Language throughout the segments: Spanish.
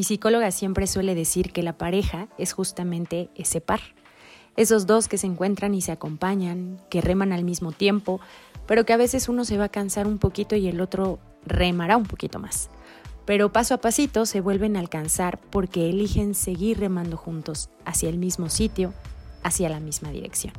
Mi psicóloga siempre suele decir que la pareja es justamente ese par. Esos dos que se encuentran y se acompañan, que reman al mismo tiempo, pero que a veces uno se va a cansar un poquito y el otro remará un poquito más. Pero paso a pasito se vuelven a alcanzar porque eligen seguir remando juntos hacia el mismo sitio, hacia la misma dirección.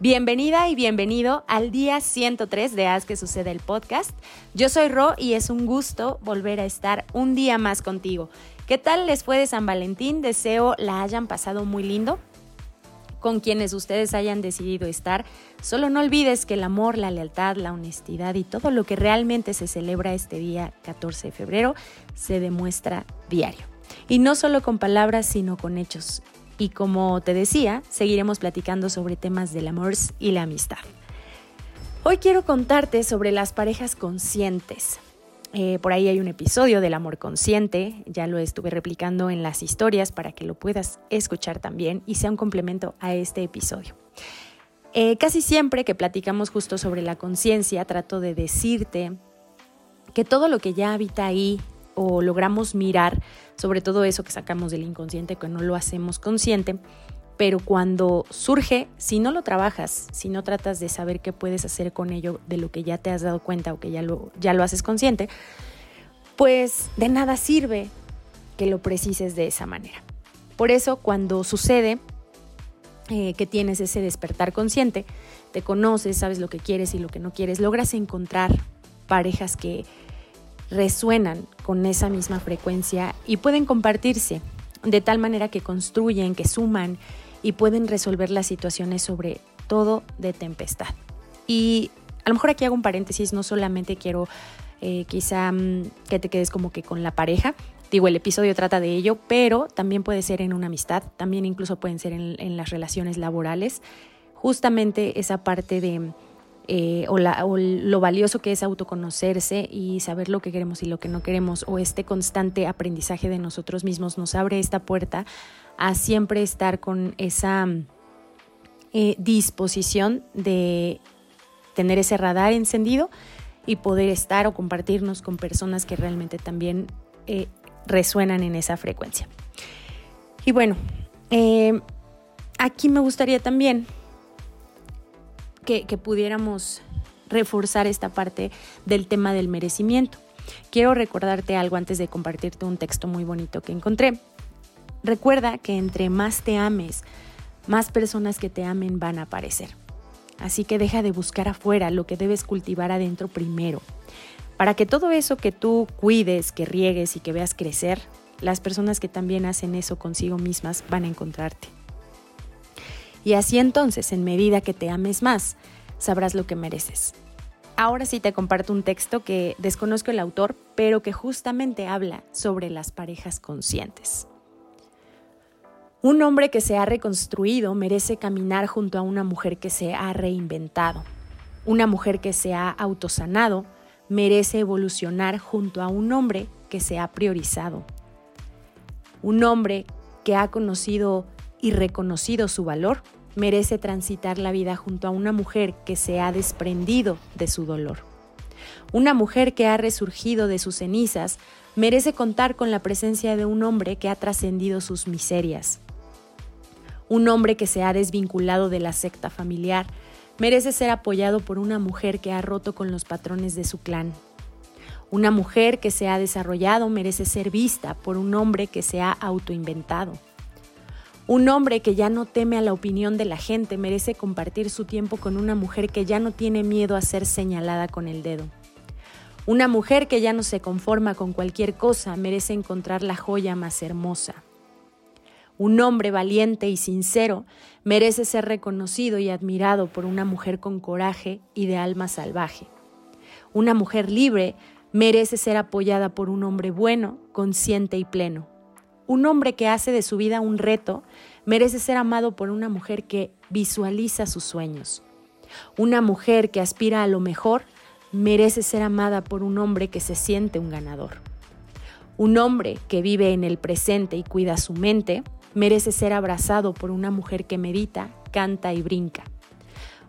Bienvenida y bienvenido al día 103 de Haz que sucede el podcast. Yo soy Ro y es un gusto volver a estar un día más contigo. ¿Qué tal les fue de San Valentín? Deseo la hayan pasado muy lindo con quienes ustedes hayan decidido estar. Solo no olvides que el amor, la lealtad, la honestidad y todo lo que realmente se celebra este día 14 de febrero se demuestra diario. Y no solo con palabras, sino con hechos. Y como te decía, seguiremos platicando sobre temas del amor y la amistad. Hoy quiero contarte sobre las parejas conscientes. Eh, por ahí hay un episodio del amor consciente, ya lo estuve replicando en las historias para que lo puedas escuchar también y sea un complemento a este episodio. Eh, casi siempre que platicamos justo sobre la conciencia, trato de decirte que todo lo que ya habita ahí o logramos mirar, sobre todo eso que sacamos del inconsciente, que no lo hacemos consciente, pero cuando surge, si no lo trabajas, si no tratas de saber qué puedes hacer con ello, de lo que ya te has dado cuenta o que ya lo, ya lo haces consciente, pues de nada sirve que lo precises de esa manera. Por eso cuando sucede eh, que tienes ese despertar consciente, te conoces, sabes lo que quieres y lo que no quieres, logras encontrar parejas que resuenan con esa misma frecuencia y pueden compartirse de tal manera que construyen, que suman y pueden resolver las situaciones sobre todo de tempestad. Y a lo mejor aquí hago un paréntesis, no solamente quiero eh, quizá mm, que te quedes como que con la pareja, digo, el episodio trata de ello, pero también puede ser en una amistad, también incluso pueden ser en, en las relaciones laborales, justamente esa parte de eh, o, lo valioso que es autoconocerse y saber lo que queremos y lo que no queremos, o este constante aprendizaje de nosotros mismos nos abre esta puerta a siempre estar con esa eh, disposición de tener ese radar encendido y poder estar o compartirnos con personas que realmente también eh, resuenan en esa frecuencia. Y bueno, aquí me gustaría también que, pudiéramos reforzar esta parte del tema del merecimiento. Quiero recordarte algo antes de compartirte un texto muy bonito que encontré. Recuerda que entre más te ames, más personas que te amen van a aparecer. Así que deja de buscar afuera lo que debes cultivar adentro primero. Para que todo eso que tú cuides, que riegues y que veas crecer, las personas que también hacen eso consigo mismas van a encontrarte. Y así entonces, en medida que te ames más, sabrás lo que mereces. Ahora sí te comparto un texto que desconozco el autor, pero que justamente habla sobre las parejas conscientes. Un hombre que se ha reconstruido merece caminar junto a una mujer que se ha reinventado. Una mujer que se ha autosanado merece evolucionar junto a un hombre que se ha priorizado. Un hombre que ha conocido y reconocido su valor, merece transitar la vida junto a una mujer que se ha desprendido de su dolor. Una mujer que ha resurgido de sus cenizas merece contar con la presencia de un hombre que ha trascendido sus miserias. Un hombre que se ha desvinculado de la secta familiar merece ser apoyado por una mujer que ha roto con los patrones de su clan. Una mujer que se ha desarrollado merece ser vista por un hombre que se ha autoinventado. Un hombre que ya no teme a la opinión de la gente merece compartir su tiempo con una mujer que ya no tiene miedo a ser señalada con el dedo. Una mujer que ya no se conforma con cualquier cosa merece encontrar la joya más hermosa. Un hombre valiente y sincero merece ser reconocido y admirado por una mujer con coraje y de alma salvaje. Una mujer libre merece ser apoyada por un hombre bueno, consciente y pleno. Un hombre que hace de su vida un reto merece ser amado por una mujer que visualiza sus sueños. Una mujer que aspira a lo mejor merece ser amada por un hombre que se siente un ganador. Un hombre que vive en el presente y cuida su mente merece ser abrazado por una mujer que medita, canta y brinca.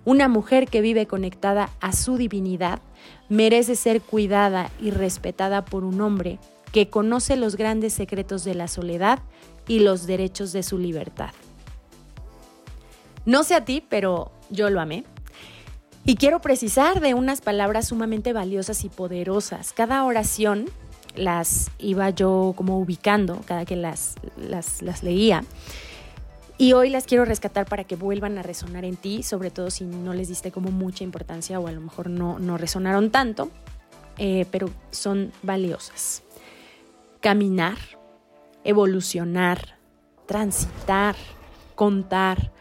Una mujer que vive conectada a su divinidad merece ser cuidada y respetada por un hombre que conoce los grandes secretos de la soledad y los derechos de su libertad. No sé a ti, pero yo lo amé. Y quiero precisar de unas palabras sumamente valiosas y poderosas. Cada oración las iba yo como ubicando cada que las, las, leía. Y hoy las quiero rescatar para que vuelvan a resonar en ti, sobre todo si no les diste como mucha importancia o a lo mejor no, no resonaron tanto, eh, pero son valiosas. Caminar, evolucionar, transitar, contar,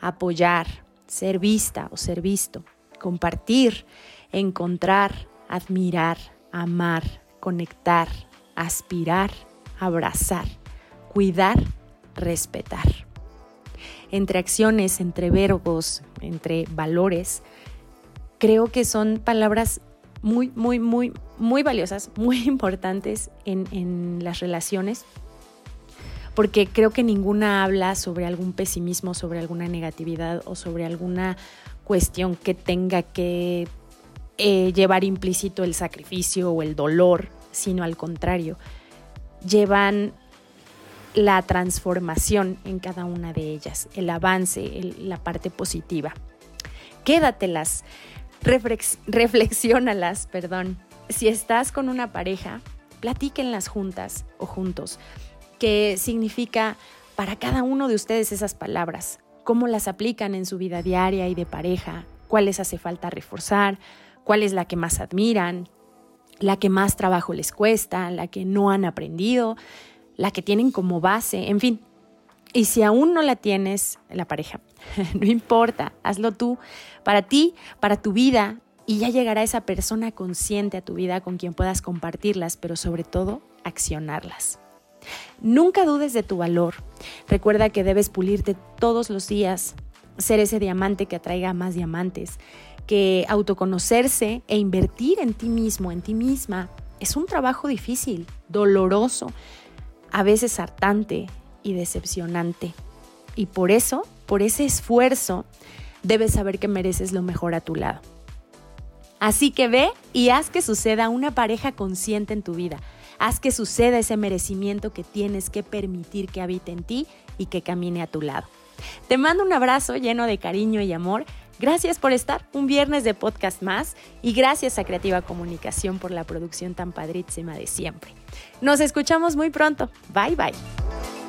apoyar, ser vista o ser visto, compartir, encontrar, admirar, amar, conectar, aspirar, abrazar, cuidar, respetar. Entre acciones, entre verbos, entre valores, creo que son palabras muy, muy, muy, muy valiosas, muy importantes en, en las relaciones, porque creo que ninguna habla sobre algún pesimismo, sobre alguna negatividad o sobre alguna cuestión que tenga que eh, llevar implícito el sacrificio o el dolor, sino al contrario, llevan la transformación en cada una de ellas, el avance, la parte positiva. Quédatelas, reflex, reflexiónalas, perdón. Si estás con una pareja, platíquenlas juntas o juntos. ¿Qué significa para cada uno de ustedes esas palabras? ¿Cómo las aplican en su vida diaria y de pareja? ¿Cuáles hace falta reforzar? cuál es la que más admiran, la que más trabajo les cuesta, la que no han aprendido, la que tienen como base, en fin. Y si aún no la tienes, la pareja, no importa, hazlo tú, para ti, para tu vida, y ya llegará esa persona consciente a tu vida con quien puedas compartirlas, pero sobre todo accionarlas. Nunca dudes de tu valor. Recuerda que debes pulirte todos los días, ser ese diamante que atraiga más diamantes, que autoconocerse e invertir en ti mismo, en ti misma, es un trabajo difícil, doloroso, a veces hartante y decepcionante. Y por eso, por ese esfuerzo, debes saber que mereces lo mejor a tu lado. Así que ve y haz que suceda una pareja consciente en tu vida. Haz que suceda ese merecimiento que tienes que permitir que habite en ti y que camine a tu lado. Te mando un abrazo lleno de cariño y amor Gracias por estar un viernes de podcast más y gracias a Creativa Comunicación por la producción tan padrísima de siempre. Nos escuchamos muy pronto. Bye bye.